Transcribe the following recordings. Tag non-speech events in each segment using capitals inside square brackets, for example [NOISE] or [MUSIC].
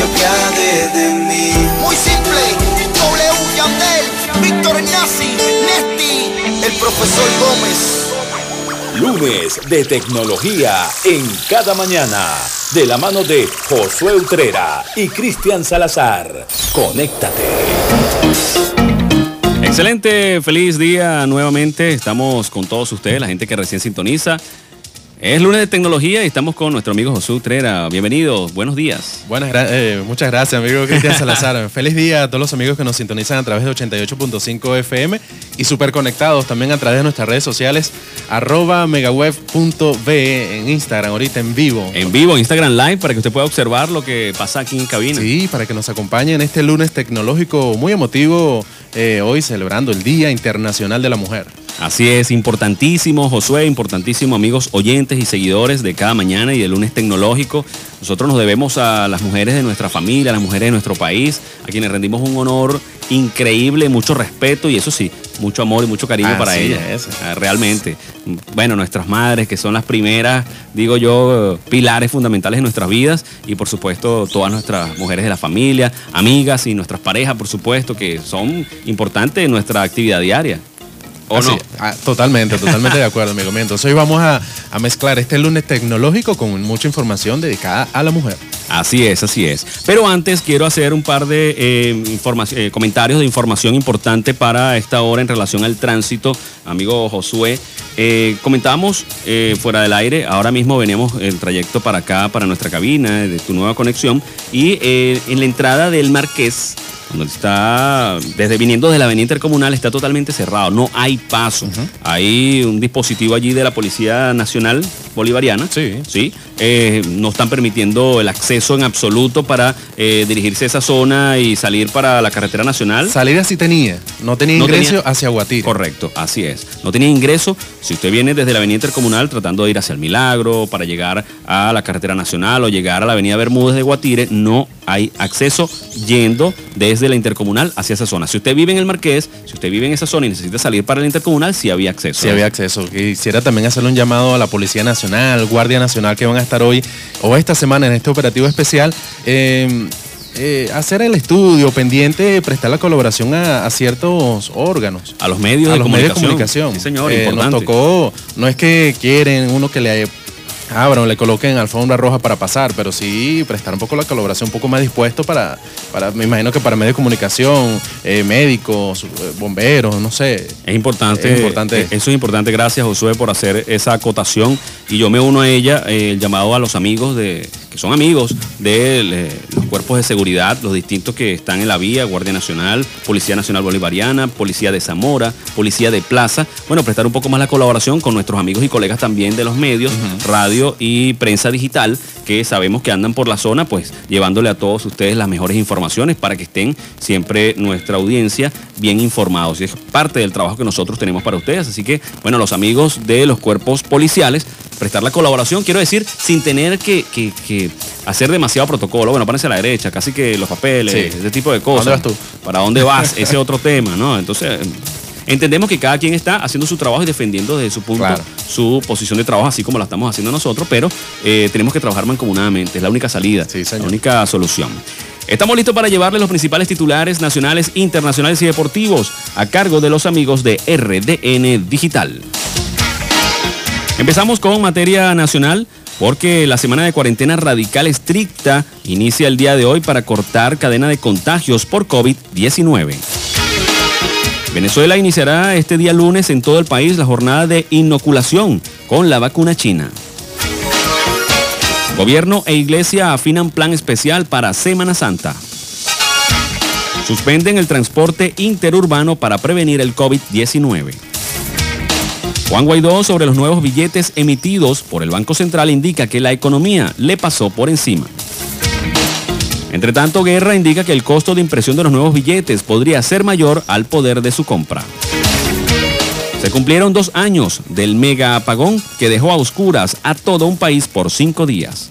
que apiade de mí. Muy simple, W Yandel, Víctor Nazi, Nesti, el profesor Gómez. Lunes de tecnología en cada mañana. De la mano de Josué Utrera y Cristian Salazar. Conéctate. Excelente, feliz día nuevamente. Estamos con todos ustedes, la gente que recién sintoniza. Es lunes de tecnología y estamos con nuestro amigo Josué Utrera. Bienvenidos, buenos días. Buenas, eh, muchas gracias, amigo Cristian [LAUGHS] Salazar. Feliz día a todos los amigos que nos sintonizan a través de 88.5 FM y súper conectados también a través de nuestras redes sociales, arroba megaweb.be en Instagram, ahorita en vivo. En vivo, Instagram Live, para que usted pueda observar lo que pasa aquí en cabina. Sí, para que nos acompañe en este lunes tecnológico muy emotivo, eh, hoy celebrando el Día Internacional de la Mujer. Así es, importantísimo, Josué, importantísimo, amigos oyentes y seguidores de cada mañana y del lunes tecnológico. Nosotros nos debemos a las mujeres de nuestra familia, a las mujeres de nuestro país, a quienes rendimos un honor increíble, mucho respeto y eso sí, mucho amor y mucho cariño para ellas. Ah, Realmente. Bueno, nuestras madres, que son las primeras, digo yo, pilares fundamentales de nuestras vidas y por supuesto todas nuestras mujeres de la familia, amigas y nuestras parejas, por supuesto, que son importantes en nuestra actividad diaria. ¿O Así, no? ah, totalmente, totalmente de acuerdo, amigo mío. Entonces hoy vamos a, a mezclar este lunes tecnológico con mucha información dedicada a la mujer. Así es, así es. Pero antes quiero hacer un par de eh, eh, comentarios de información importante para esta hora en relación al tránsito. Amigo Josué, eh, comentábamos eh, fuera del aire, ahora mismo veníamos el trayecto para acá, para nuestra cabina, de tu nueva conexión, y eh, en la entrada del Marqués, donde está, desde viniendo de la avenida intercomunal, está totalmente cerrado, no hay paso. Hay un dispositivo allí de la Policía Nacional Bolivariana, Sí. ¿sí? Eh, no están permitiendo el acceso en absoluto para eh, dirigirse a esa zona y salir para la carretera nacional. Salida sí tenía, no tenía No ingreso tenía- hacia Guatire. Correcto, así es. No tenía ingreso. Si usted viene desde la avenida intercomunal tratando de ir hacia el Milagro para llegar a la carretera nacional o llegar a la avenida Bermúdez de Guatire, no hay acceso yendo desde la intercomunal hacia esa zona. Si usted vive en el Marqués, si usted vive en esa zona y necesita salir para la intercomunal, sí había acceso. Sí había acceso. Quisiera también hacerle un llamado a la Policía Nacional, Guardia Nacional, que van a estar hoy o esta semana en este operativo especial. eh, eh, hacer el estudio pendiente, prestar la colaboración a, a ciertos órganos. A los medios a de los medios de comunicación. comunicación. Sí, señor, Eh, nos tocó, no es que quieren uno que le abran, le coloquen alfombra roja para pasar, pero sí prestar un poco la colaboración, un poco más dispuesto para, para me imagino que para medios de comunicación, eh, médicos, eh, bomberos, no sé. Es importante, Es importante. eh, Eso es importante. Gracias, Josué, por hacer esa acotación. Y yo me uno a ella, eh, el llamado a los amigos de, son amigos de eh, los cuerpos de seguridad, los distintos que están en la vía, Guardia Nacional, Policía Nacional Bolivariana, Policía de Zamora, Policía de Plaza. Bueno, prestar un poco más la colaboración con nuestros amigos y colegas también de los medios, radio y prensa digital, que sabemos que andan por la zona, pues llevándole a todos ustedes las mejores informaciones para que estén siempre nuestra audiencia bien informados. Y es parte del trabajo que nosotros tenemos para ustedes. Así que, bueno, los amigos de los cuerpos policiales, prestar la colaboración, quiero decir, sin tener que, que- que hacer demasiado protocolo. Bueno, pónganse a la derecha, casi que los papeles, Sí. ese tipo de cosas. ¿Dónde vas tú? ¿Para dónde vas? [LAUGHS] Ese otro tema, ¿no? Entonces, entendemos que cada quien está haciendo su trabajo y defendiendo desde su punto Claro. su posición de trabajo, así como la estamos haciendo nosotros, pero eh, tenemos que trabajar mancomunadamente. Es la única salida, Sí, la única solución. Estamos listos para llevarles los principales titulares nacionales, internacionales y deportivos a cargo de los amigos de RDN Digital. Empezamos con materia nacional porque la semana de cuarentena radical estricta inicia el día de hoy para cortar cadena de contagios por COVID-19. Venezuela iniciará este día lunes en todo el país la jornada de inoculación con la vacuna china. Gobierno e iglesia afinan plan especial para Semana Santa. Suspenden el transporte interurbano para prevenir el COVID-19. Juan Guaidó sobre los nuevos billetes emitidos por el Banco Central indica que la economía le pasó por encima. Entre tanto, Guerra indica que el costo de impresión de los nuevos billetes podría ser mayor al poder de su compra. Se cumplieron dos años del mega apagón que dejó a oscuras a todo un país por cinco días.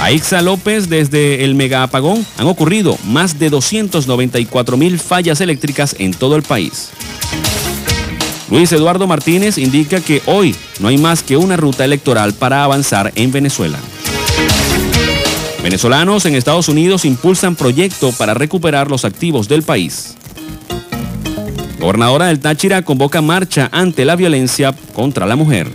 A Ixa López, desde el mega apagón han ocurrido más de 294 mil fallas eléctricas en todo el país. Luis Eduardo Martínez indica que hoy no hay más que una ruta electoral para avanzar en Venezuela. Venezolanos en Estados Unidos impulsan proyecto para recuperar los activos del país. Gobernadora del Táchira convoca marcha ante la violencia contra la mujer.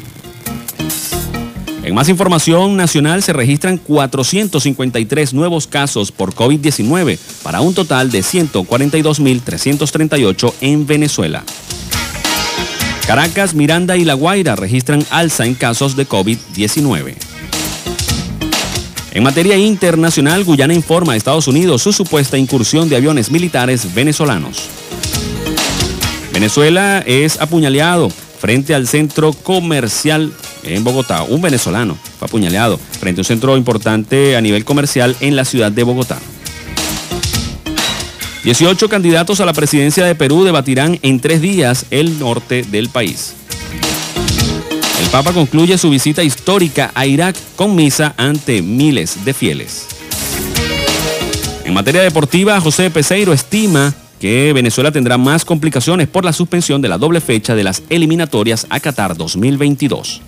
En más información nacional se registran 453 nuevos casos por COVID-19 para un total de 142.338 en Venezuela. Caracas, Miranda y La Guaira registran alza en casos de COVID-19. En materia internacional, Guyana informa a Estados Unidos su supuesta incursión de aviones militares venezolanos. Venezuela es apuñaleado frente al centro comercial en Bogotá. Un venezolano fue apuñaleado frente a un centro importante a nivel comercial en la ciudad de Bogotá. 18 candidatos a la presidencia de Perú debatirán en tres días el norte del país. El Papa concluye su visita histórica a Irak con misa ante miles de fieles. En materia deportiva, José Peseiro estima que Venezuela tendrá más complicaciones por la suspensión de la doble fecha de las eliminatorias a Qatar 2022.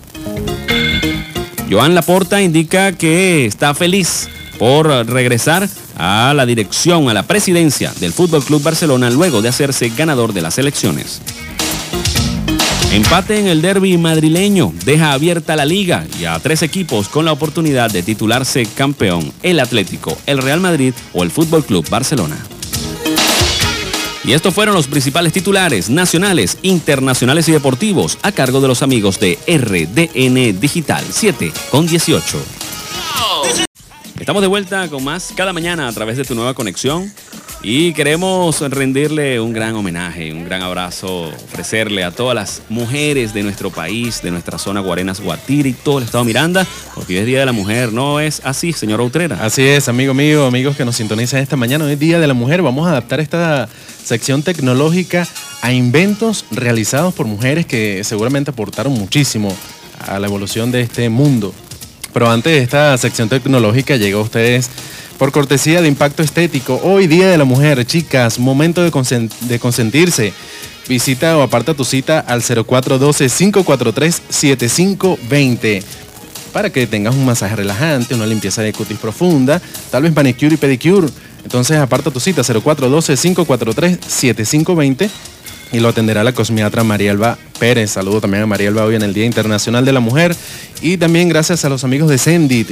Joan Laporta indica que está feliz por regresar a la dirección, a la presidencia del Fútbol Club Barcelona luego de hacerse ganador de las elecciones. Empate en el derby madrileño deja abierta la liga y a tres equipos con la oportunidad de titularse campeón, el Atlético, el Real Madrid o el Fútbol Club Barcelona. Y estos fueron los principales titulares nacionales, internacionales y deportivos a cargo de los amigos de RDN Digital 7 con 18. Estamos de vuelta con más cada mañana a través de tu nueva conexión y queremos rendirle un gran homenaje, un gran abrazo, ofrecerle a todas las mujeres de nuestro país, de nuestra zona Guarenas, Guatire y todo el estado Miranda, porque hoy es Día de la Mujer, ¿no es así, señora Utrera? Así es, amigo mío, amigos que nos sintonizan esta mañana, hoy es Día de la Mujer, vamos a adaptar esta sección tecnológica a inventos realizados por mujeres que seguramente aportaron muchísimo a la evolución de este mundo. Pero antes esta sección tecnológica llega a ustedes por cortesía de Impacto Estético. Hoy Día de la Mujer, chicas, momento de, de consentirse. Visita o aparta tu cita al 0412-543-7520 para que tengas un masaje relajante, una limpieza de cutis profunda, tal vez manicure y pedicure. Entonces aparta tu cita 0412-543-7520 y lo atenderá la cosmiatra Marielba Pérez. Saludo también a Marielba hoy en el Día Internacional de la Mujer y también gracias a los amigos de Sendit.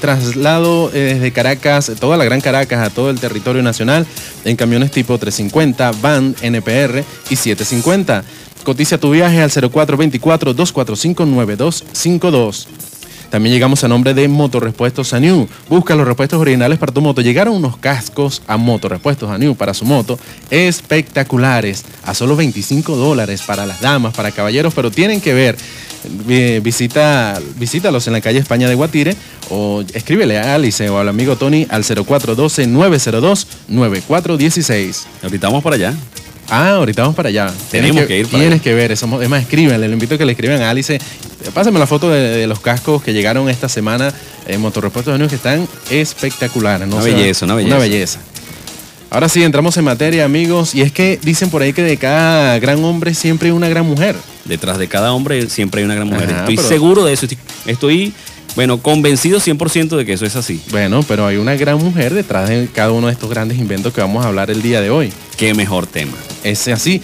Traslado eh, desde Caracas, toda la Gran Caracas a todo el territorio nacional en camiones tipo 350, van, NPR y 750. Cotiza tu viaje al 0424-245-9252. También llegamos a nombre de Motorrepuestos Aniu. Busca los repuestos originales para tu moto. Llegaron unos cascos a Motorrepuestos Aniu para su moto espectaculares. A solo 25 dólares para las damas, para caballeros, pero tienen que ver. Eh, visita, visítalos en la calle España de Guatire o escríbele a Alice o al amigo Tony al 0412-902-9416. Ahorita vamos para allá. Ah, ahorita vamos para allá. Tenemos que ir para Tienes allá. que ver, eso, es más, escríbanle, le invito a que le escriban a Alice. Pásame la foto de, de los cascos que llegaron esta semana en Motorrepuestos de Unión que están espectaculares. ¿no? Una O sea, belleza, una Una belleza. belleza. Ahora sí, entramos en materia, amigos. Y es que dicen por ahí que de cada gran hombre siempre hay una gran mujer. Detrás de cada hombre siempre hay una gran mujer. Ajá, Estoy pero- seguro de eso. Estoy, estoy, bueno, convencido 100% de que eso es así. Bueno, pero hay una gran mujer detrás de cada uno de estos grandes inventos que vamos a hablar el día de hoy. Qué mejor tema. Es así.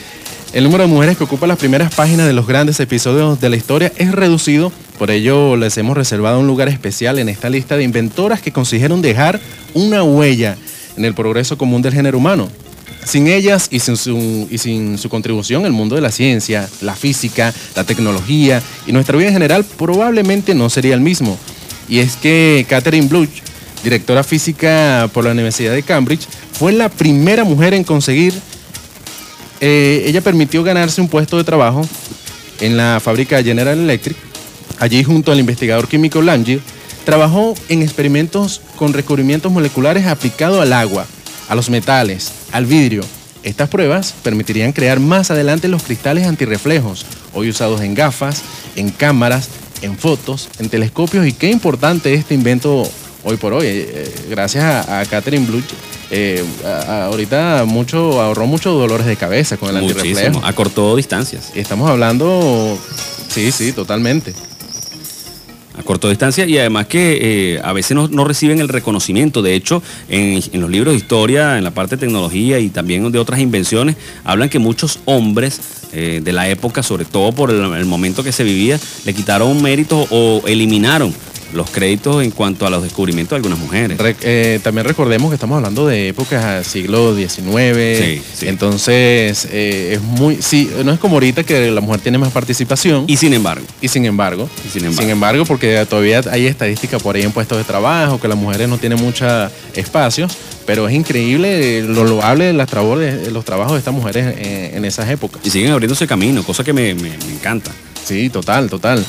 El número de mujeres que ocupa las primeras páginas de los grandes episodios de la historia es reducido, por ello les hemos reservado un lugar especial en esta lista de inventoras que consiguieron dejar una huella en el progreso común del género humano. Sin ellas y sin, su, y sin su contribución, el mundo de la ciencia, la física, la tecnología y nuestra vida en general probablemente no sería el mismo. Y es que Catherine Bluch, directora física por la Universidad de Cambridge, fue la primera mujer en conseguir eh, ella permitió ganarse un puesto de trabajo en la fábrica General Electric. Allí junto al investigador químico Lange, trabajó en experimentos con recubrimientos moleculares aplicados al agua, a los metales, al vidrio. Estas pruebas permitirían crear más adelante los cristales antirreflejos, hoy usados en gafas, en cámaras, en fotos, en telescopios y qué importante este invento hoy por hoy. Eh, eh, gracias a, a Catherine Bluch, eh, a- a- ahorita mucho, ahorró muchos dolores de cabeza con el antirreflejo. Acortó distancias. Estamos hablando, sí, sí, totalmente. Corto distancia y además que eh, a veces no, reciben el reconocimiento. De hecho, en, en los libros de historia, en la parte de tecnología y también de otras invenciones, hablan que muchos hombres eh, de la época, sobre todo por el, el momento que se vivía, le quitaron méritos o eliminaron los créditos en cuanto a los descubrimientos de algunas mujeres. Re- eh, también recordemos que estamos hablando de épocas al siglo XIX. Sí, sí. Entonces, eh, es muy. Sí, no es como ahorita que la mujer tiene más participación. Y sin embargo, Y sin embargo, Y sin embargo. porque todavía hay estadística por ahí en puestos de trabajo, que las mujeres no tienen muchos espacios, pero es increíble eh, lo loable de las trabores- los trabajos de estas mujeres en, en esas épocas. y siguen abriéndose camino, cosa que me, me- me encanta. Sí, total, total.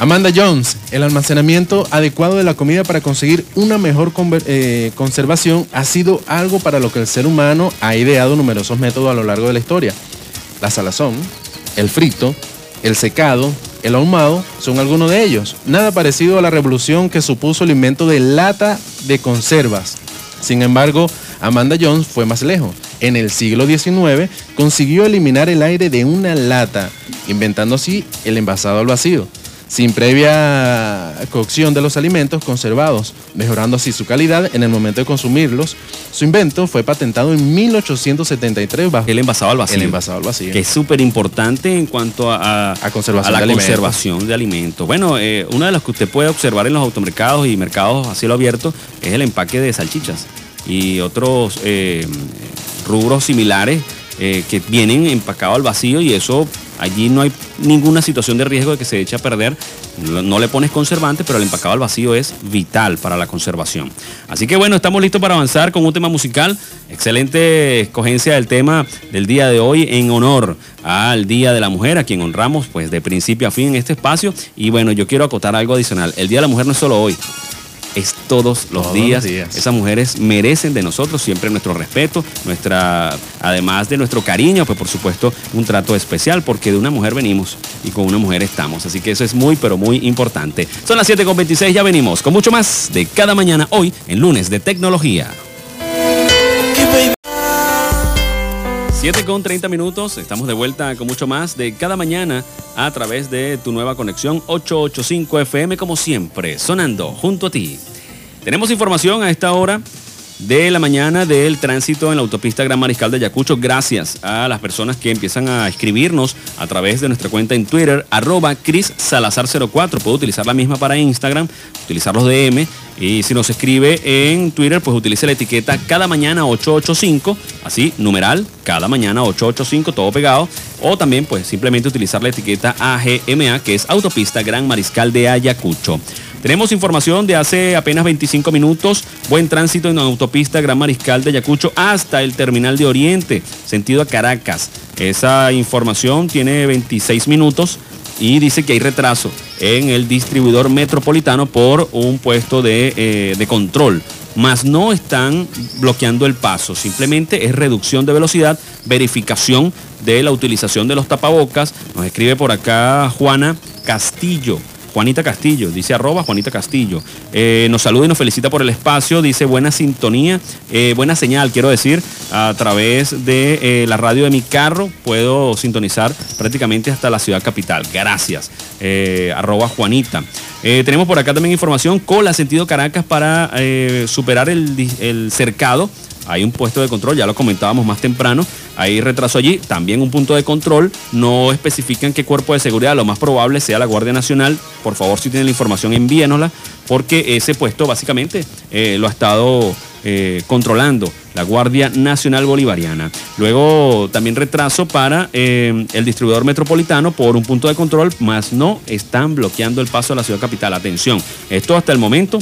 Amanda Jones, el almacenamiento adecuado de la comida para conseguir una mejor eh, conservación ha sido algo para lo que el ser humano ha ideado numerosos métodos a lo largo de la historia. La salazón, el frito, el secado, el ahumado son algunos de ellos. Nada parecido a la revolución que supuso el invento de lata de conservas. Sin embargo, Amanda Jones fue más lejos. En el siglo XIX consiguió eliminar el aire de una lata, inventando así el envasado al vacío, sin previa cocción de los alimentos conservados, mejorando así su calidad en el momento de consumirlos. Su invento fue patentado en 1873 bajo El envasado al vacío. el envasado al vacío. que es súper importante en cuanto a, a- A conservación a la de alimentos. conservación de alimentos. Bueno, eh, una de las que usted puede observar en los automercados y mercados a cielo abierto es el empaque de salchichas y otros eh, rubros similares eh, que vienen empacados al vacío y eso allí no hay ninguna situación de riesgo de que se eche a perder. No, le pones conservante, pero el empacado al vacío es vital para la conservación. Así que bueno, estamos listos para avanzar con un tema musical. Excelente escogencia del tema del día de hoy en honor al Día de la Mujer, a quien honramos pues de principio a fin en este espacio. Y bueno, yo quiero acotar algo adicional. El Día de la Mujer no es solo hoy, es todos los Todos días. los días. Esas mujeres merecen de nosotros siempre nuestro respeto, nuestra, además de nuestro cariño, pues por supuesto un trato especial, porque de una mujer venimos y con una mujer estamos. Así que eso es muy, pero muy importante. Son las 7.26, ya venimos con mucho más de cada mañana hoy en lunes de tecnología. 7 con 30 minutos, estamos de vuelta con mucho más de cada mañana a través de tu nueva conexión 885 FM como siempre, sonando junto a ti. Tenemos información a esta hora de la mañana del tránsito en la autopista Gran Mariscal de Ayacucho. Gracias a las personas que empiezan a escribirnos a través de nuestra cuenta en Twitter, arroba Cris Salazar04. Puedo utilizar la misma para Instagram, utilizar los DM. Y si nos escribe en Twitter, pues utilice la etiqueta cada mañana 885, así, numeral, cada mañana 885, todo pegado. O también, pues simplemente utilizar la etiqueta AGMA, que es Autopista Gran Mariscal de Ayacucho. Tenemos información de hace apenas 25 minutos. Buen tránsito en la autopista Gran Mariscal de Ayacucho hasta el terminal de Oriente, sentido a Caracas. Esa información tiene 26 minutos y dice que hay retraso en el distribuidor metropolitano por un puesto de, eh, de control. Mas no están bloqueando el paso, simplemente es reducción de velocidad, verificación de la utilización de los tapabocas. Nos escribe por acá Juana Castillo. Juanita Castillo, dice arroba Juanita Castillo. Eh, nos saluda y nos felicita por el espacio, dice buena sintonía, eh, buena señal, quiero decir, a través de eh, la radio de mi carro puedo sintonizar prácticamente hasta la ciudad capital. Gracias, arroba Juanita. Tenemos por acá también información, cola sentido Caracas para superar el cercado. Hay un puesto de control, ya lo comentábamos más temprano. Hay retraso allí, también un punto de control. No especifican qué cuerpo de seguridad, lo más probable sea la Guardia Nacional. Por favor, si tienen la información, envíenosla, porque ese puesto básicamente eh, lo ha estado eh, controlando la Guardia Nacional Bolivariana. Luego también retraso para eh, el distribuidor metropolitano por un punto de control, más no están bloqueando el paso a la ciudad capital. Atención, esto hasta el momento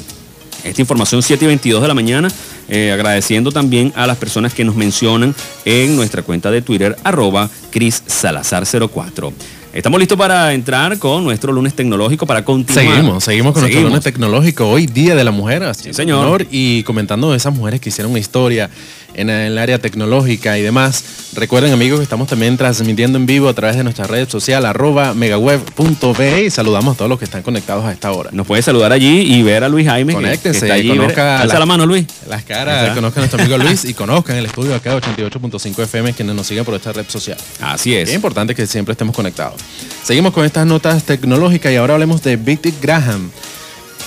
esta información 7 y 22 de la mañana, eh, agradeciendo también a las personas que nos mencionan en nuestra cuenta de Twitter, arroba Cris Salazar04. Estamos listos para entrar con nuestro lunes tecnológico para continuar. Seguimos, seguimos con nuestro lunes tecnológico. Hoy, Día de la Mujer. haciendo señor. honor y comentando de esas mujeres que hicieron una historia en el área tecnológica y demás. Recuerden, amigos, que estamos también transmitiendo en vivo a través de nuestra red social, arroba megaweb.be y saludamos a todos los que están conectados a esta hora. Nos puede saludar allí y ver a Luis Jaime. Conéctense que está y conozca Alza la- la mano, Luis. Las caras, conozcan a nuestro amigo Luis y [LAUGHS] conozcan el estudio acá de 88.5 FM quienes nos siguen por esta red social. Así es. Es importante que siempre estemos conectados. Seguimos con estas notas tecnológicas y ahora hablemos de Dick Graham.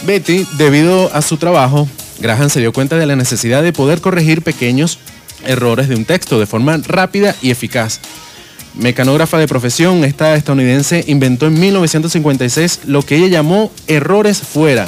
Betty, debido a su trabajo, Graham se dio cuenta de la necesidad de poder corregir pequeños errores de un texto de forma rápida y eficaz. Mecanógrafa de profesión, esta estadounidense inventó en 1956 lo que ella llamó errores fuera.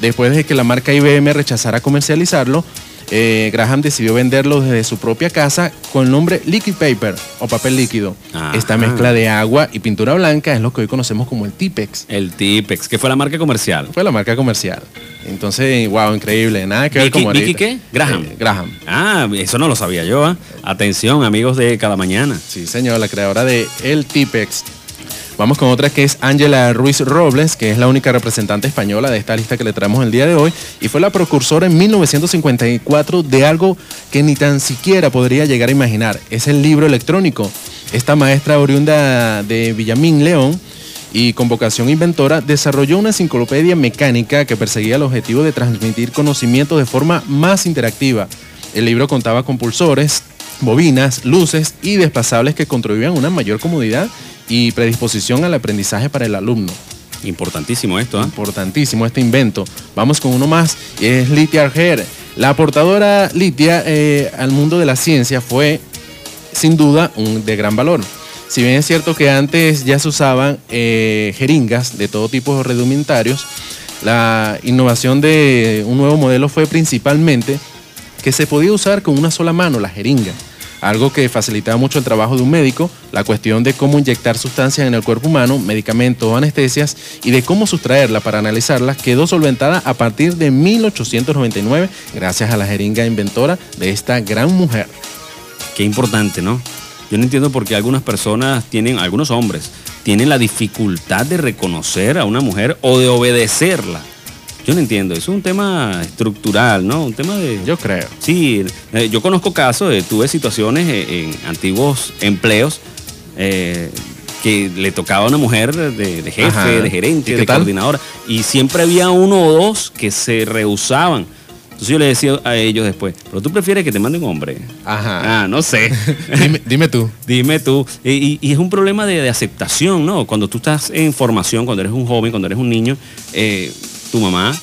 Después de que la marca IBM rechazara comercializarlo, eh, Graham decidió venderlo desde su propia casa con el nombre Liquid Paper o papel líquido. Esta mezcla de agua y pintura blanca es lo que hoy conocemos como el Tipex. El Tipex, que fue la marca comercial. Fue la marca comercial. Entonces, wow, increíble. Nada que ver como Vicky qué? Graham. Eh, Graham. Ah, eso no lo sabía yo. ¿ah? Atención, amigos de cada mañana. Sí, señor, la creadora de El Tipex. Vamos con otra que es Ángela Ruiz Robles, que es la única representante española de esta lista que le traemos el día de hoy, y fue la precursora en 1954 de algo que ni tan siquiera podría llegar a imaginar. Es el libro electrónico. Esta maestra oriunda de Villamín León y con vocación inventora desarrolló una enciclopedia mecánica que perseguía el objetivo de transmitir conocimiento de forma más interactiva. El libro contaba con pulsores, bobinas, luces y desplazables que contribuían a una mayor comodidad y predisposición al aprendizaje para el alumno. Importantísimo esto, ¿ah? Importantísimo este invento. Vamos con uno más y es Litia Arger. La aportadora Litia eh, al mundo de la ciencia fue sin duda un, de gran valor. Si bien es cierto que antes ya se usaban eh, jeringas de todo tipo de redumentarios, la innovación de un nuevo modelo fue principalmente que se podía usar con una sola mano, la jeringa. Algo que facilitaba mucho el trabajo de un médico, la cuestión de cómo inyectar sustancias en el cuerpo humano, medicamentos o anestesias, y de cómo sustraerla para analizarlas, quedó solventada a partir de 1899 gracias a la jeringa inventora de esta gran mujer. Qué importante, ¿no? Yo no entiendo por qué algunas personas tienen, algunos hombres, tienen la dificultad de reconocer a una mujer o de obedecerla. Yo no entiendo, es un tema estructural, ¿no? Un tema de... Yo creo. Sí, eh, yo conozco casos, eh, tuve situaciones eh, en antiguos empleos eh, que le tocaba a una mujer de, de jefe, Ajá. de ¿Y gerente, de tal? coordinadora, y siempre había uno o dos que se rehusaban. Entonces yo le decía a ellos después, pero tú prefieres que te mande un hombre. Ajá. Ah, no sé. [LAUGHS] Dime, dime tú. [LAUGHS] Dime tú. Y, y- y es un problema de, de aceptación, ¿no? Cuando tú estás en formación, cuando eres un joven, cuando eres un niño, eh, tu mamá,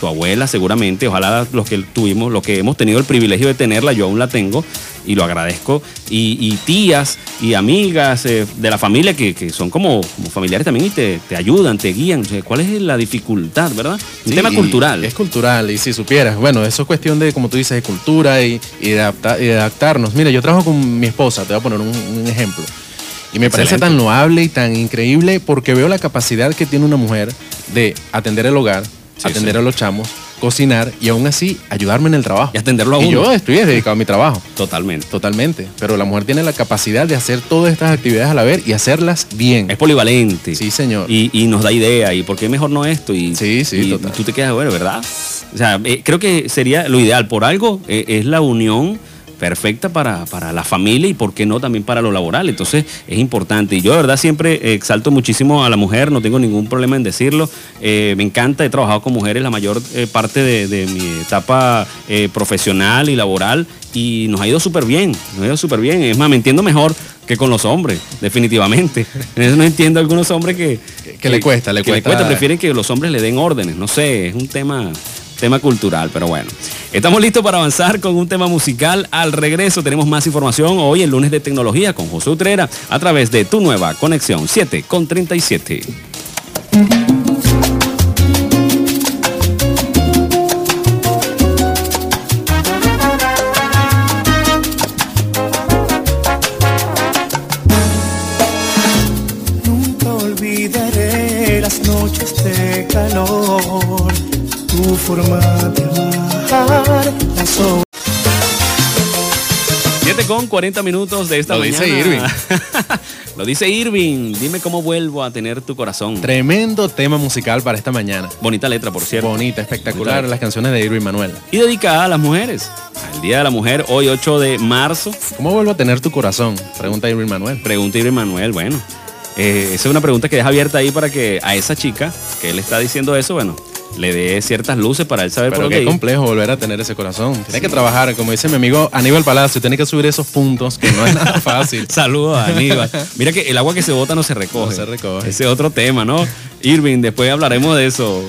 tu abuela seguramente, ojalá los que tuvimos, los que hemos tenido el privilegio de tenerla, yo aún la tengo y lo agradezco, y, y tías y amigas eh, de la familia que, que son como, como familiares también y te, te ayudan, te guían. O sea, ¿Cuál es la dificultad, verdad? Un Sí, tema cultural. Es cultural, y si supieras, bueno, eso es cuestión de, como tú dices, de cultura y, y de, adapta- y de adaptarnos. Mira, yo trabajo con mi esposa, te voy a poner un, un ejemplo. Y me parece tan loable y tan increíble porque veo la capacidad que tiene una mujer de atender el hogar, Sí, atender sí. a los chamos, cocinar y aún así ayudarme en el trabajo. Y atenderlo a Y uno. yo estoy dedicado a mi trabajo. [LAUGHS] Totalmente. Totalmente. Pero la mujer tiene la capacidad de hacer todas estas actividades a la vez y hacerlas bien. Es polivalente. Sí, señor. Y, y nos da idea. ¿Y por qué mejor no esto? Y, Sí, sí, y total. tú te quedas, bueno, ¿verdad? O sea, eh, creo que sería lo ideal. Por algo eh, es la unión perfecta para, para la familia y por qué no también para lo laboral. Entonces es importante. Y yo de verdad siempre exalto muchísimo a la mujer, no tengo ningún problema en decirlo. Eh, me encanta, he trabajado con mujeres la mayor eh, parte de, de mi etapa eh, profesional y laboral y nos ha ido súper bien, nos ha ido súper bien. Es más, me entiendo mejor que con los hombres, definitivamente. [LAUGHS] En eso no entiendo a algunos hombres que... Que le cuesta, le que cuesta. prefieren que los hombres le den órdenes, no sé, es un tema tema cultural, pero bueno. Estamos listos para avanzar con un tema musical. Al regreso tenemos más información hoy el lunes de tecnología con José Utrera a través de tu nueva conexión 7 con 37. Forma de amar, la sombra. 7 con 40 minutos de esta Lo mañana. dice Irving. [LAUGHS] Lo dice Irving. Dime cómo vuelvo a tener tu corazón. Tremendo tema musical para esta mañana. Bonita letra, por cierto. Bonita, espectacular, Bonita. las canciones de Irving Manuel. Y dedicada a las mujeres. Al Día de la Mujer, hoy 8 de marzo. ¿Cómo vuelvo a tener tu corazón? Pregunta Irving Manuel. Pregunta Irving Manuel, bueno. eh, esa es una pregunta que deja abierta ahí para que a esa chica que él está diciendo eso, bueno, le dé ciertas luces para él saber Pero por qué complejo volver a tener ese corazón. Tiene que trabajar, como dice mi amigo Aníbal Palacio, tiene que subir esos puntos que no es nada [LAUGHS] fácil. Saludos a Aníbal. [LAUGHS] Mira que el agua que se bota no se recoge. No se recoge. Ese es otro tema, ¿no? Irving, después hablaremos de eso.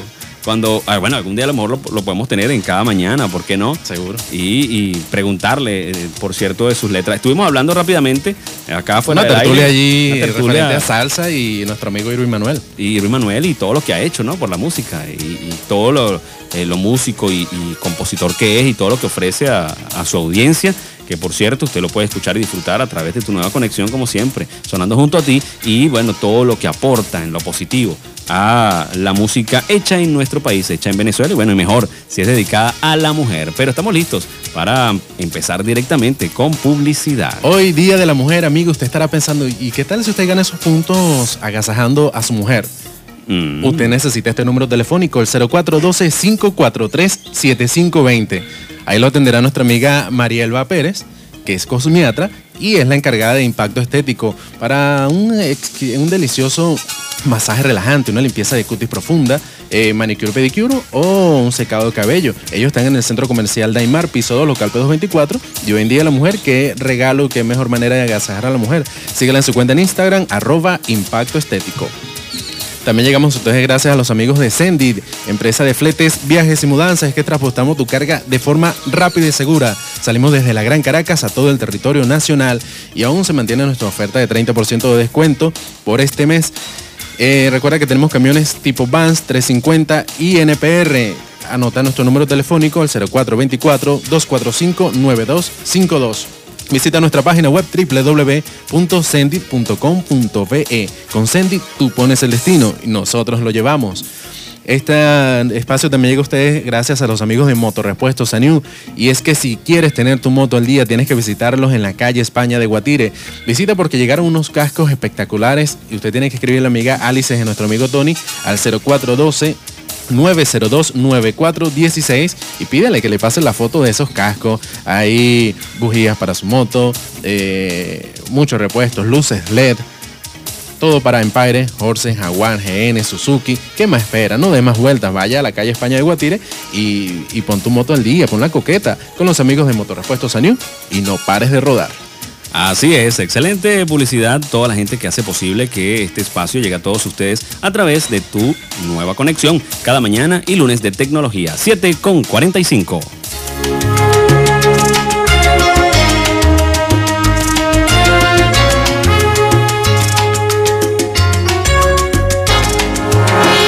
Cuando, ah, bueno, algún día a lo mejor lo, lo podemos tener en cada mañana, ¿por qué no? Seguro. Y, y preguntarle, eh, por cierto, de sus letras. Estuvimos hablando rápidamente, eh, acá fue Una tertulia allí referente a salsa y nuestro amigo Irwin Manuel. y Luis Manuel y todo lo que ha hecho, ¿no? Por la música y, y todo lo, eh, lo músico y, y compositor que es y todo lo que ofrece a, a su audiencia, que por cierto usted lo puede escuchar y disfrutar a través de tu nueva conexión como siempre, sonando junto a ti y bueno, todo lo que aporta en lo positivo a la música hecha en nuestro país, hecha en Venezuela y bueno, y mejor si es dedicada a la mujer. Pero estamos listos para empezar directamente con publicidad. Hoy, Día de la Mujer, amigo, usted estará pensando, ¿y qué tal si usted gana esos puntos agasajando a su mujer? Mm. Usted necesita este número telefónico, el 0412-543-7520. Ahí lo atenderá nuestra amiga María Elba Pérez, que es cosmiatra y es la encargada de impacto estético para un delicioso masaje relajante, una limpieza de cutis profunda, eh, manicure pedicure o un secado de cabello. Ellos están en el centro comercial Daimar, piso 2, local P224. Y hoy en día la mujer, qué regalo, qué mejor manera de agasajar a la mujer. Síguela en su cuenta en Instagram, arroba impacto estético. También llegamos ustedes gracias a los amigos de Sendid, empresa de fletes, viajes y mudanzas, que transportamos tu carga de forma rápida y segura. Salimos desde la Gran Caracas a todo el territorio nacional y aún se mantiene nuestra oferta de 30% de descuento por este mes. Eh, recuerda que tenemos camiones tipo Vans 350 y NPR. Anota nuestro número telefónico, el 0424-245-9252. Visita nuestra página web www.sendit.com.be. Con Sendit tú pones el destino y nosotros lo llevamos. Este espacio también llega a ustedes gracias a los amigos de Motorrepuestos Aniu. Y es que si quieres tener tu moto al día, tienes que visitarlos en la calle España de Guatire. Visita porque llegaron unos cascos espectaculares y usted tiene que escribir la amiga Alice de nuestro amigo Tony al 0412 902-9416 y pídele que le pase la foto de esos cascos. Hay bujías para su moto, eh, muchos repuestos, luces LED. Todo para Empire, Horse, Jaguar, GN, Suzuki. ¿Qué más espera? No dé más vueltas. Vaya a la calle España de Guatire y, y pon tu moto al día, pon la coqueta con los amigos de Motorrepuestos Anew y no pares de rodar. Así es, excelente publicidad, toda la gente que hace posible que este espacio llegue a todos ustedes a través de tu nueva conexión, cada mañana y lunes de tecnología, 7 con 45.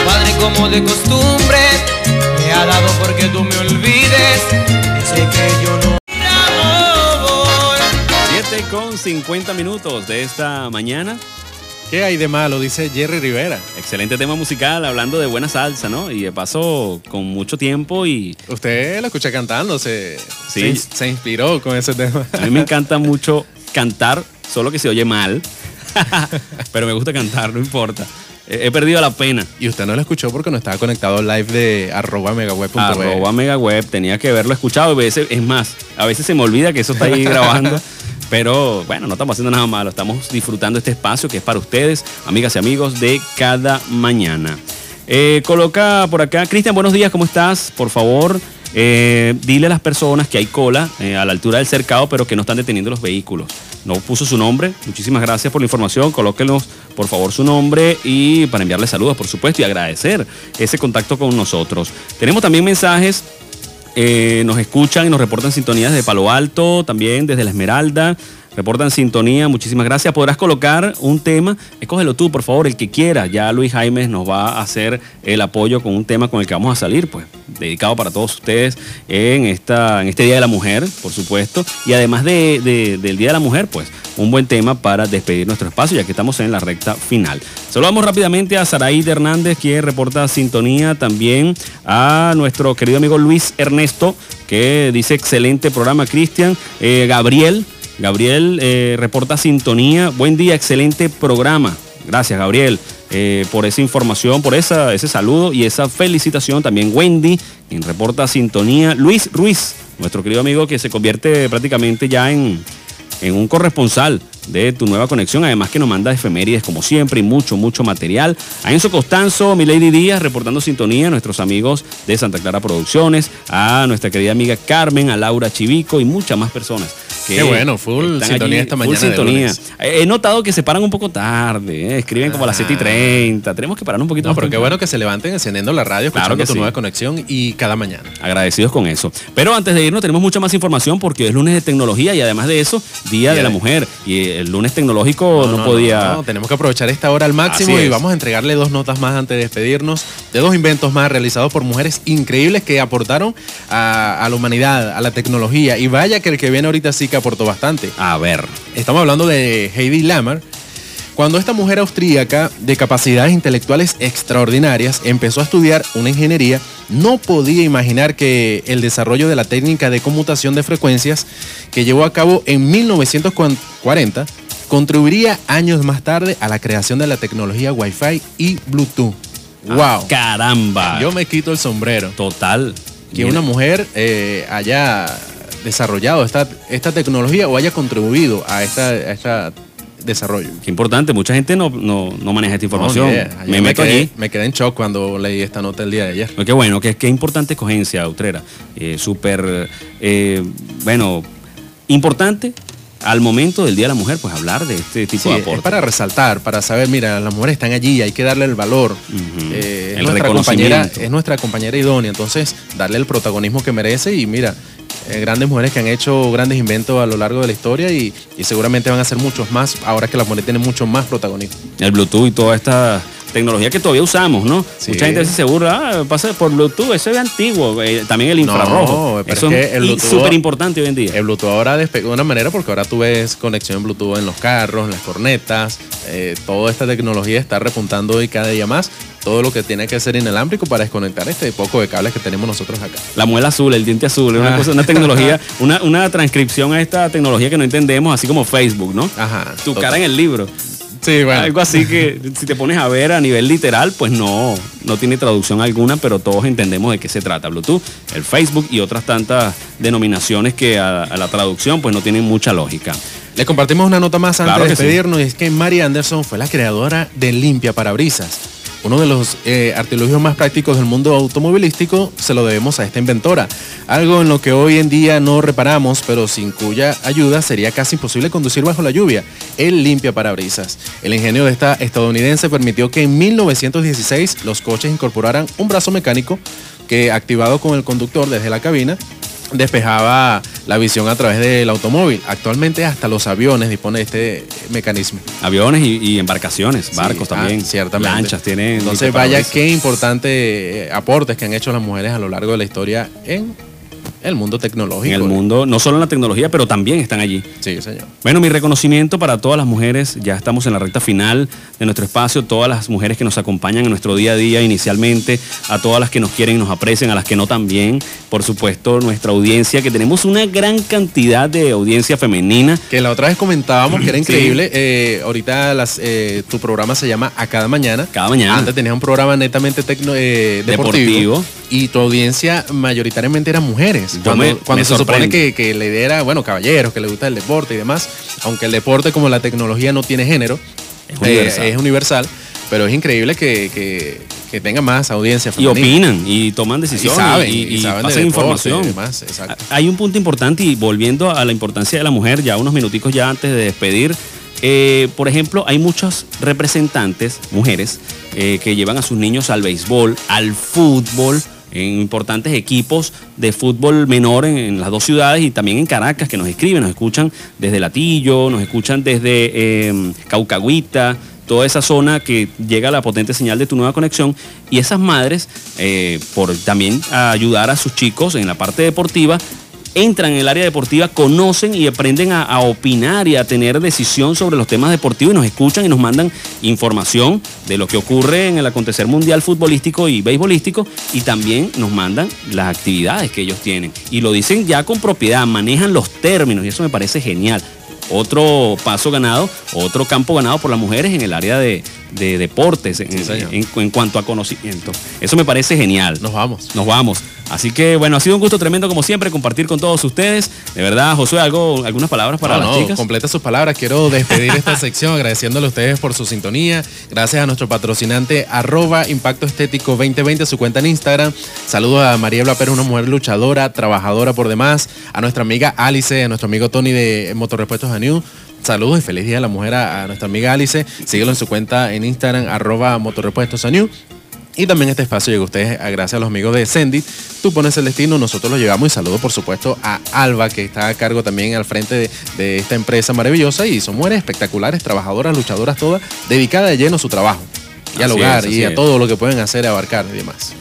Padre como de costumbre, me ha dado porque tú me olvides. 7 con 50 minutos de esta mañana. ¿Qué hay de malo? Dice Jerry Rivera. Excelente tema musical, hablando de buena salsa, ¿no? Y de paso, con mucho tiempo y Usted lo escucha cantando, se, Sí. se, se inspiró con ese tema. a mí me encanta mucho cantar, solo que se oye mal. [LAUGHS] Pero me gusta cantar, no importa. He perdido la pena. Y usted no lo escuchó porque no estaba conectado al live de arroba megaweb.be. Arroba megaweb, tenía que haberlo escuchado. A veces, es más, a veces se me olvida que eso está ahí grabando. [LAUGHS] Pero bueno, no estamos haciendo nada malo. Estamos disfrutando este espacio que es para ustedes, amigas y amigos de cada mañana. Eh, coloca por acá, Cristian, buenos días, ¿cómo estás? Por favor, eh, dile a las personas que hay cola eh, a la altura del cercado, pero que no están deteniendo los vehículos. No puso su nombre. Muchísimas gracias por la información. Colóquenos, por favor, su nombre y para enviarle saludos, por supuesto, y agradecer ese contacto con nosotros. Tenemos también mensajes eh, nos escuchan y nos reportan sintonías de Palo Alto, también desde La Esmeralda. Reportan sintonía, muchísimas gracias. Podrás colocar un tema, escógelo tú, por favor, el que quiera. Ya Luis Jaime nos va a hacer el apoyo con un tema con el que vamos a salir, pues, dedicado para todos ustedes en, esta, en este Día de la Mujer, por supuesto. Y además de- de- del Día de la Mujer, pues, un buen tema para despedir nuestro espacio, ya que estamos en la recta final. Saludamos rápidamente a Saraí Hernández, quien reporta sintonía, también a nuestro querido amigo Luis Ernesto, que dice excelente programa, Cristian. Eh, Gabriel, Gabriel eh, reporta sintonía. Buen día, excelente programa. Gracias, Gabriel, eh, por esa información, por ese saludo y esa felicitación. También Wendy, quien reporta sintonía. Luis Ruiz, nuestro querido amigo que se convierte prácticamente ya en, en un corresponsal de tu nueva conexión, además que nos manda efemérides como siempre y mucho, mucho material. A Enzo Costanzo, Milady Díaz, reportando sintonía, nuestros amigos de Santa Clara Producciones, a nuestra querida amiga Carmen, a Laura Chivico y muchas más personas Qué bueno, full sintonía esta full mañana de sintonía. He notado que se paran un poco tarde, eh, escriben como a las 7 y 30. Tenemos que parar un poquito No, más pero qué bueno que se levanten encendiendo la radio, Claro escuchando que tu sí. nueva conexión y cada mañana. Agradecidos con eso. Pero antes de irnos tenemos mucha más información porque hoy es lunes de tecnología y además de eso, Día de la Mujer. Y el lunes tecnológico no, podía... no, tenemos que aprovechar esta hora al máximo y vamos a entregarle dos notas más antes de despedirnos de dos inventos más realizados por mujeres increíbles que aportaron a, a la humanidad, a la tecnología. Y vaya que el que viene ahorita sí que aportó bastante. A ver. Estamos hablando de Heidi Lamar. Cuando esta mujer austríaca de capacidades intelectuales extraordinarias empezó a estudiar una ingeniería, no podía imaginar que el desarrollo de la técnica de conmutación de frecuencias que llevó a cabo en 1940 contribuiría años más tarde a la creación de la tecnología Wi-Fi y Bluetooth. ¡Wow! Ah, caramba. Yo me quito el sombrero. Total. Que Mira, una mujer eh, haya desarrollado esta, esta tecnología o haya contribuido a esta, a esta desarrollo. Qué importante, mucha gente no, no, no maneja esta información. No, me meto quedé. Me quedé en shock cuando leí esta nota el día de ayer. Qué bueno, qué, qué importante escogencia, Utrera. Eh, Súper, eh, bueno, importante al momento del Día de la Mujer, pues hablar de este tipo Sí, de es aportes. para resaltar, para saber, mira, las mujeres están allí, hay que darle el valor. Eh, es, nuestra compañera, es nuestra compañera idónea, entonces darle el protagonismo que merece y mira, eh, grandes mujeres que han hecho grandes inventos a lo largo de la historia y, seguramente van a ser muchos más ahora que las mujeres tienen mucho más protagonismo. El Bluetooth y toda esta tecnología que todavía usamos, ¿no? Sí. Mucha gente se burla, ah, pasa por Bluetooth, eso es antiguo. Eh, también el infrarrojo. pero eso es que súper importante hoy en día. El Bluetooth ahora despegó de una manera porque ahora tú ves conexión Bluetooth en los carros, en las cornetas, eh, toda esta tecnología está repuntando hoy cada día más todo lo que tiene que ser inalámbrico para desconectar este poco de cables que tenemos nosotros acá. La muela azul, el diente azul, es una, Ah. cosa, una tecnología, [LAUGHS] una, una transcripción a esta tecnología que no entendemos, así como Facebook, ¿no? Ajá. Tu total. cara en el libro. Sí, bueno. Algo así que si te pones a ver a nivel literal, pues no, no tiene traducción alguna, pero todos entendemos de qué se trata. Bluetooth, el Facebook y otras tantas denominaciones que a, a la traducción pues no tienen mucha lógica. Les compartimos una nota más antes Claro de que sí. despedirnos y es que Mary Anderson fue la creadora de Limpia Parabrisas. Uno de los eh, artilugios más prácticos del mundo automovilístico se lo debemos a esta inventora. Algo en lo que hoy en día no reparamos, pero sin cuya ayuda sería casi imposible conducir bajo la lluvia. El limpia parabrisas. El ingenio de esta estadounidense permitió que en 1916 los coches incorporaran un brazo mecánico que activado con el conductor desde la cabina despejaba la visión a través del automóvil. Actualmente hasta los aviones disponen de este mecanismo. Aviones y, y embarcaciones, barcos Sí, ah, también, ciertamente. lanchas tienen. Entonces vaya qué importante eh, aportes que han hecho las mujeres a lo largo de la historia en el mundo tecnológico. en el mundo, no solo en la tecnología, pero también están allí. Sí, señor. Bueno, mi reconocimiento para todas las mujeres, ya estamos en la recta final de nuestro espacio, todas las mujeres que nos acompañan en nuestro día a día inicialmente, a todas las que nos quieren y nos aprecian, a las que no también, por supuesto, nuestra audiencia, que tenemos una gran cantidad de audiencia femenina. Que la otra vez comentábamos que era [CLEARS THROAT] Sí. increíble. eh, ahorita las, eh, tu programa se llama A Cada Mañana. Cada mañana. Antes tenías un programa netamente tecno, eh, deportivo, Deportivo. Y tu audiencia mayoritariamente eran mujeres. Cuando, me- cuando me se supone que, que la idea era, bueno, caballeros, que les gusta el deporte y demás. Aunque el deporte, como la tecnología, no tiene género. Es eh, universal. es universal, Pero es increíble que, que, que tenga más audiencia Y femenina. opinan y toman Y decisiones saben, y, y y saben de pasan deporte información. y demás. Hay un punto importante y volviendo a la importancia de la mujer, ya unos minuticos ya antes de despedir. eh, por ejemplo, hay muchas representantes, mujeres, eh, que llevan a sus niños al béisbol, al fútbol, en importantes equipos de fútbol menor en, las dos ciudades y también en Caracas, que nos escriben, nos escuchan desde Latillo, nos escuchan desde eh, Caucagüita, toda esa zona que llega la potente señal de tu nueva conexión. Y esas madres, eh, por también ayudar a sus chicos en la parte deportiva, entran en el área deportiva, conocen y aprenden a, opinar y a tener decisión sobre los temas deportivos y nos escuchan y nos mandan información de lo que ocurre en el acontecer mundial futbolístico y beisbolístico y también nos mandan las actividades que ellos tienen. Y lo dicen ya con propiedad, manejan los términos y eso me parece genial otro paso ganado, otro campo ganado por las mujeres en el área de, de deportes en, señor. en- en cuanto a conocimiento. Eso me parece genial. Nos vamos. Nos vamos. Así que bueno, ha sido un gusto tremendo como siempre compartir con todos ustedes. De verdad, Josué, algo, algunas palabras para No, las no, chicas. completa sus palabras. Quiero despedir esta [LAUGHS] sección agradeciéndole a ustedes por su sintonía. Gracias a nuestro patrocinante arroba Impacto Estético 2020, su cuenta en Instagram. Saludos a María Ebla Pérez, una mujer luchadora, trabajadora por demás. A nuestra amiga Alice, a nuestro amigo Tony de Motorrepuestos Anu. Saludos y feliz día de la mujer a, a nuestra amiga Alice. Síguelo en su cuenta en Instagram, arroba Motorrepuestos. Y también este espacio llega a ustedes a- gracias a los amigos de Sendit. Tú pones el destino, nosotros lo llevamos y saludo por supuesto a Alba que está a cargo también al frente de, de esta empresa maravillosa y son mujeres espectaculares, trabajadoras, luchadoras todas, dedicadas de lleno a su trabajo y al hogar es, y a es. todo lo que pueden hacer, abarcar y demás.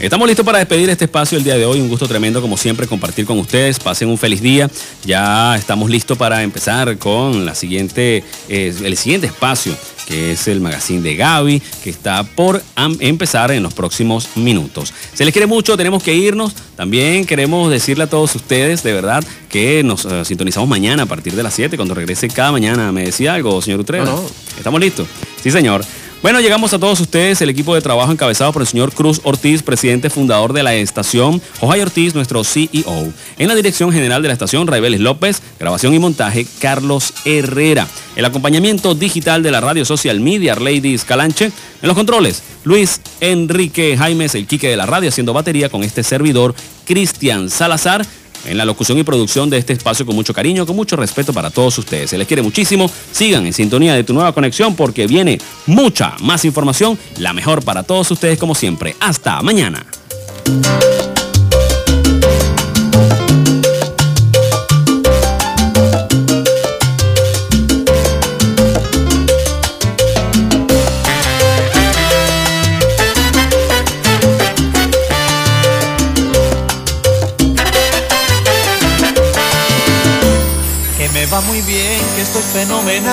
Estamos listos para despedir este espacio el día de hoy. Un gusto tremendo, como siempre, compartir con ustedes. Pasen un feliz día. Ya estamos listos para empezar con la siguiente, eh, el siguiente espacio, que es el magazine de Gaby, que está por empezar en los próximos minutos. Se les quiere mucho, tenemos que irnos. También queremos decirle a todos ustedes, de verdad, que nos eh, sintonizamos mañana a partir de las 7, cuando regrese cada mañana. ¿Me decía algo, señor Utrera? No, no. ¿Estamos listos? Sí, señor. Bueno, llegamos a todos ustedes, el equipo de trabajo encabezado por el señor Cruz Ortiz, presidente fundador de la estación, José Ortiz, nuestro CEO. En la dirección general de la estación, Raibeles López, grabación y montaje, Carlos Herrera. El acompañamiento digital de la radio social media, Ladies Calanche. En los controles, Luis Enrique Jaimes, el quique de la radio, haciendo batería con este servidor, Cristian Salazar en la locución y producción de este espacio con mucho cariño, con mucho respeto para todos ustedes. Se les quiere muchísimo. Sigan en sintonía de tu nueva conexión porque viene mucha más información, la mejor para todos ustedes como siempre. Hasta mañana. Fenomenal.